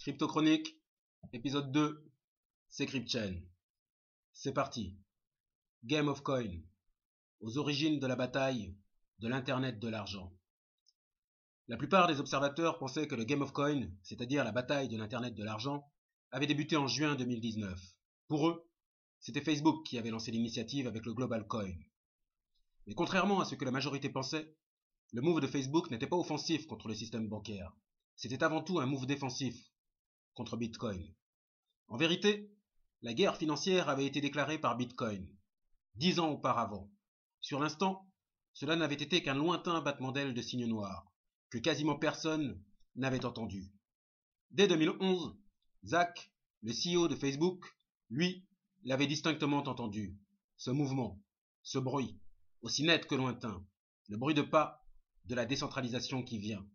Crypto-chronique, épisode 2, c'est CryptChain. C'est parti. Game of Coin, aux origines de la bataille de l'Internet de l'argent. La plupart des observateurs pensaient que le Game of Coin, c'est-à-dire la bataille de l'Internet de l'argent, avait débuté en juin 2019. Pour eux, c'était Facebook qui avait lancé l'initiative avec le Global Coin. Mais contrairement à ce que la majorité pensait, le move de Facebook n'était pas offensif contre le système bancaire. C'était avant tout un move défensif contre Bitcoin. En vérité, la guerre financière avait été déclarée par Bitcoin dix ans auparavant. Sur l'instant, cela n'avait été qu'un lointain battement d'ailes de signes noirs, que quasiment personne n'avait entendu. Dès 2011, Zach, le CEO de Facebook, lui, l'avait distinctement entendu. Ce mouvement, ce bruit, aussi net que lointain, le bruit de pas de la décentralisation qui vient.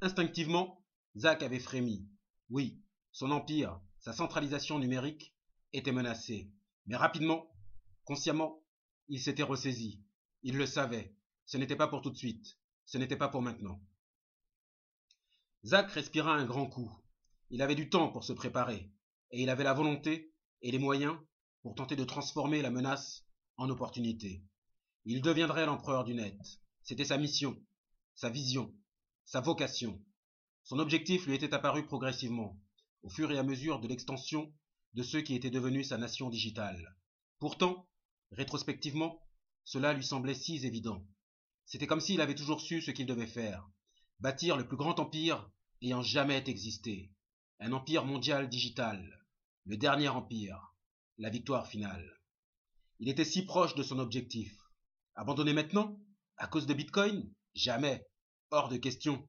Instinctivement, Zach avait frémi. Oui, son empire, sa centralisation numérique était menacée. Mais rapidement, consciemment, il s'était ressaisi. Il le savait. Ce n'était pas pour tout de suite. Ce n'était pas pour maintenant. Zach respira un grand coup. Il avait du temps pour se préparer, et il avait la volonté et les moyens pour tenter de transformer la menace en opportunité. Il deviendrait l'empereur du net. C'était sa mission, sa vision, sa vocation. Son objectif lui était apparu progressivement, au fur et à mesure de l'extension de ceux qui étaient devenus sa nation digitale. Pourtant, rétrospectivement, cela lui semblait si évident. C'était comme s'il avait toujours su ce qu'il devait faire, bâtir le plus grand empire ayant jamais existé, un empire mondial digital, le dernier empire, la victoire finale. Il était si proche de son objectif. Abandonner maintenant À cause de Bitcoin? Jamais. Hors de question.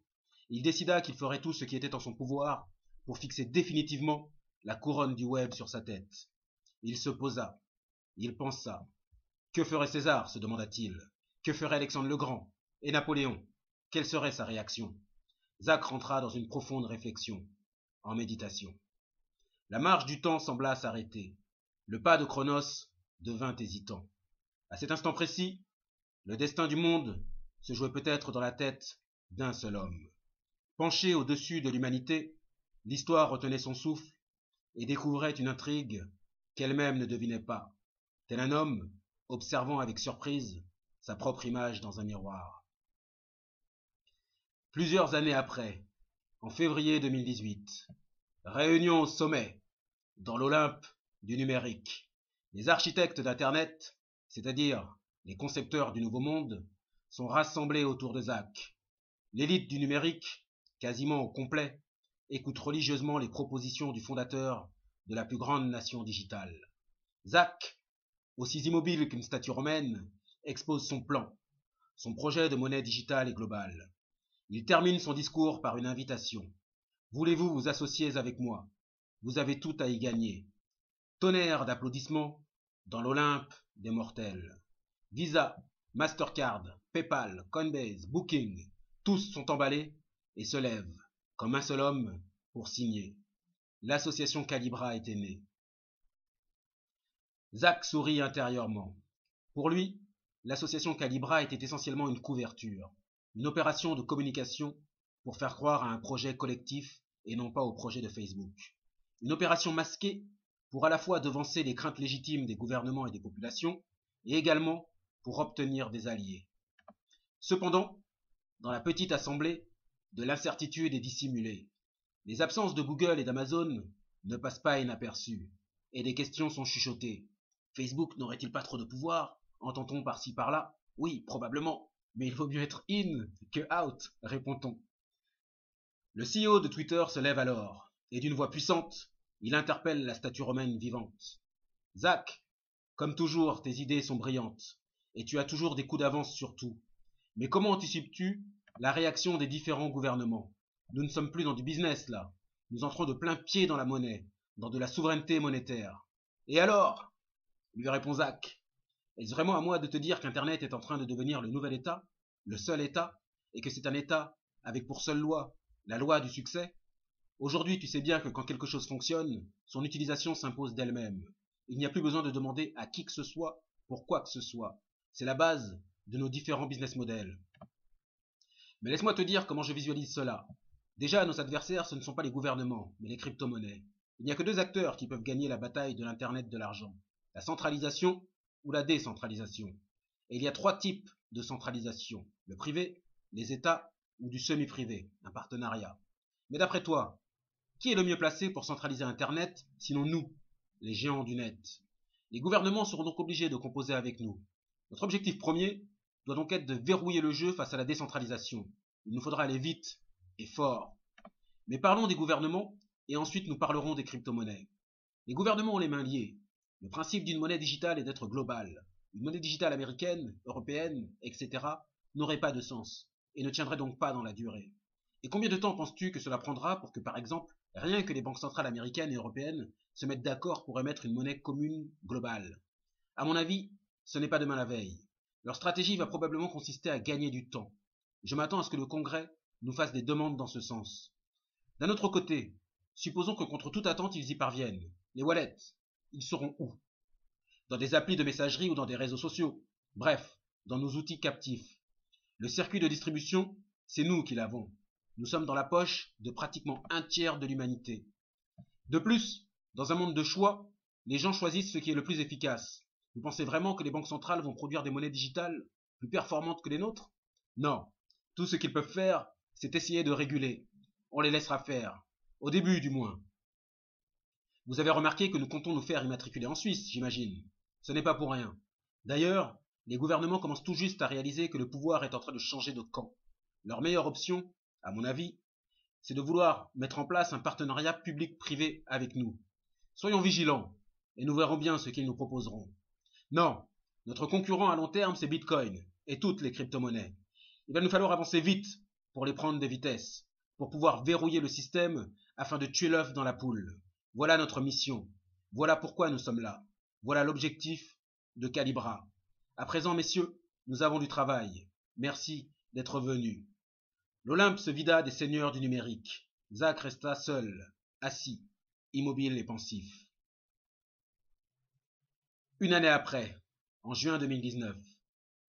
Il décida qu'il ferait tout ce qui était en son pouvoir pour fixer définitivement la couronne du web sur sa tête. Il se posa. Il pensa. Que ferait César se demanda-t-il. Que ferait Alexandre le Grand Et Napoléon? Quelle serait sa réaction? Zach rentra dans une profonde réflexion, en méditation. La marche du temps sembla s'arrêter. Le pas de Chronos devint hésitant. À cet instant précis, le destin du monde se jouait peut-être dans la tête d'un seul homme. Penché au-dessus de l'humanité, l'histoire retenait son souffle et découvrait une intrigue qu'elle-même ne devinait pas, tel un homme observant avec surprise sa propre image dans un miroir. Plusieurs années après, en février 2018, réunion au sommet, dans l'Olympe du numérique. Les architectes d'Internet, c'est-à-dire les concepteurs du nouveau monde, sont rassemblés autour de Zach. L'élite du numérique, quasiment au complet, écoute religieusement les propositions du fondateur de la plus grande nation digitale. Zach, aussi immobile qu'une statue romaine, expose son plan, son projet de monnaie digitale et globale. Il termine son discours par une invitation. Voulez-vous vous associer avec moi? Vous avez tout à y gagner. Tonnerre d'applaudissements dans l'Olympe des mortels. Visa, Mastercard, PayPal, Coinbase, Booking, tous sont emballés et se lèvent, comme un seul homme, pour signer. L'association Calibra était née. Zach sourit intérieurement. Pour lui, l'association Calibra était essentiellement une couverture, une opération de communication pour faire croire à un projet collectif et non pas au projet de Facebook. Une opération masquée pour à la fois devancer les craintes légitimes des gouvernements et des populations, et également pour obtenir des alliés. Cependant, dans la petite assemblée, de l'incertitude est dissimulée. Les absences de Google et d'Amazon ne passent pas inaperçues, et des questions sont chuchotées. Facebook n'aurait-il pas trop de pouvoir? Entend-on par-ci par-là? Oui, probablement, mais il vaut mieux être in que out, répond-on. Le CEO de Twitter se lève alors, et d'une voix puissante, il interpelle la statue romaine vivante. Zach, comme toujours, tes idées sont brillantes et tu as toujours des coups d'avance sur tout. Mais comment anticipes-tu la réaction des différents gouvernements Nous ne sommes plus dans du business là. Nous entrons de plein pied dans la monnaie, dans de la souveraineté monétaire. Et alors? lui répond Zach. Est-ce vraiment à moi de te dire qu'Internet est en train de devenir le nouvel État, le seul État, et que c'est un État avec pour seule loi la loi du succès? Aujourd'hui, tu sais bien que quand quelque chose fonctionne, son utilisation s'impose d'elle-même. Il n'y a plus besoin de demander à qui que ce soit pour quoi que ce soit. C'est la base de nos différents business models. Mais laisse-moi te dire comment je visualise cela. Déjà, nos adversaires, ce ne sont pas les gouvernements, mais les crypto-monnaies. Il n'y a que deux acteurs qui peuvent gagner la bataille de l'Internet de l'argent. La centralisation ou la décentralisation. Et il y a trois types de centralisation. Le privé, les États ou du semi-privé, un partenariat. Mais d'après toi, qui est le mieux placé pour centraliser Internet, sinon nous, les géants du net? Les gouvernements seront donc obligés de composer avec nous. Notre objectif premier doit donc être de verrouiller le jeu face à la décentralisation. Il nous faudra aller vite et fort. Mais parlons des gouvernements et ensuite nous parlerons des crypto-monnaies. Les gouvernements ont les mains liées. Le principe d'une monnaie digitale est d'être globale. Une monnaie digitale américaine, européenne, etc. n'aurait pas de sens et ne tiendrait donc pas dans la durée. Et combien de temps penses-tu que cela prendra pour que, par exemple, rien que les banques centrales américaines et européennes se mettent d'accord pour émettre une monnaie commune globale? À mon avis, ce n'est pas demain la veille. Leur stratégie va probablement consister à gagner du temps. Je m'attends à ce que le Congrès nous fasse des demandes dans ce sens. D'un autre côté, supposons que contre toute attente ils y parviennent. Les wallets, ils seront où? Dans des applis de messagerie ou dans des réseaux sociaux? Bref, dans nos outils captifs. Le circuit de distribution, c'est nous qui l'avons. Nous sommes dans la poche de pratiquement un tiers de l'humanité. De plus, dans un monde de choix, les gens choisissent ce qui est le plus efficace. Vous pensez vraiment que les banques centrales vont produire des monnaies digitales plus performantes que les nôtres? Non. Tout ce qu'ils peuvent faire, c'est essayer de réguler. On les laissera faire. Au début, du moins. Vous avez remarqué que nous comptons nous faire immatriculer en Suisse, j'imagine. Ce n'est pas pour rien. D'ailleurs, les gouvernements commencent tout juste à réaliser que le pouvoir est en train de changer de camp. Leur meilleure option, à mon avis, c'est de vouloir mettre en place un partenariat public-privé avec nous. Soyons vigilants, et nous verrons bien ce qu'ils nous proposeront. Non, notre concurrent à long terme, c'est Bitcoin, et toutes les crypto-monnaies. Il va nous falloir avancer vite pour les prendre des vitesses, pour pouvoir verrouiller le système afin de tuer l'œuf dans la poule. Voilà notre mission. Voilà pourquoi nous sommes là. Voilà l'objectif de Calibra. À présent, messieurs, nous avons du travail. Merci d'être venus. L'Olympe se vida des seigneurs du numérique. Zach resta seul, assis, immobile et pensif. Une année après, en juin 2019,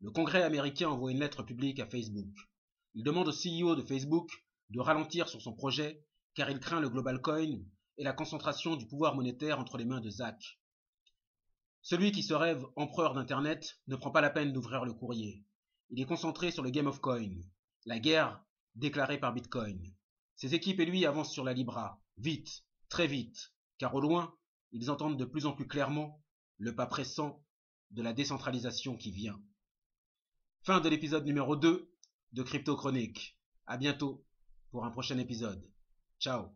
le Congrès américain envoie une lettre publique à Facebook. Il demande au CEO de Facebook de ralentir sur son projet car il craint le global coin et la concentration du pouvoir monétaire entre les mains de Zach. Celui qui se rêve empereur d'Internet ne prend pas la peine d'ouvrir le courrier. Il est concentré sur le Game of Coin, la guerre déclarée par Bitcoin. Ses équipes et lui avancent sur la Libra, vite, très vite, car au loin, ils entendent de plus en plus clairement le pas pressant de la décentralisation qui vient. Fin de l'épisode numéro 2 de Crypto Chronique. À bientôt pour un prochain épisode. Ciao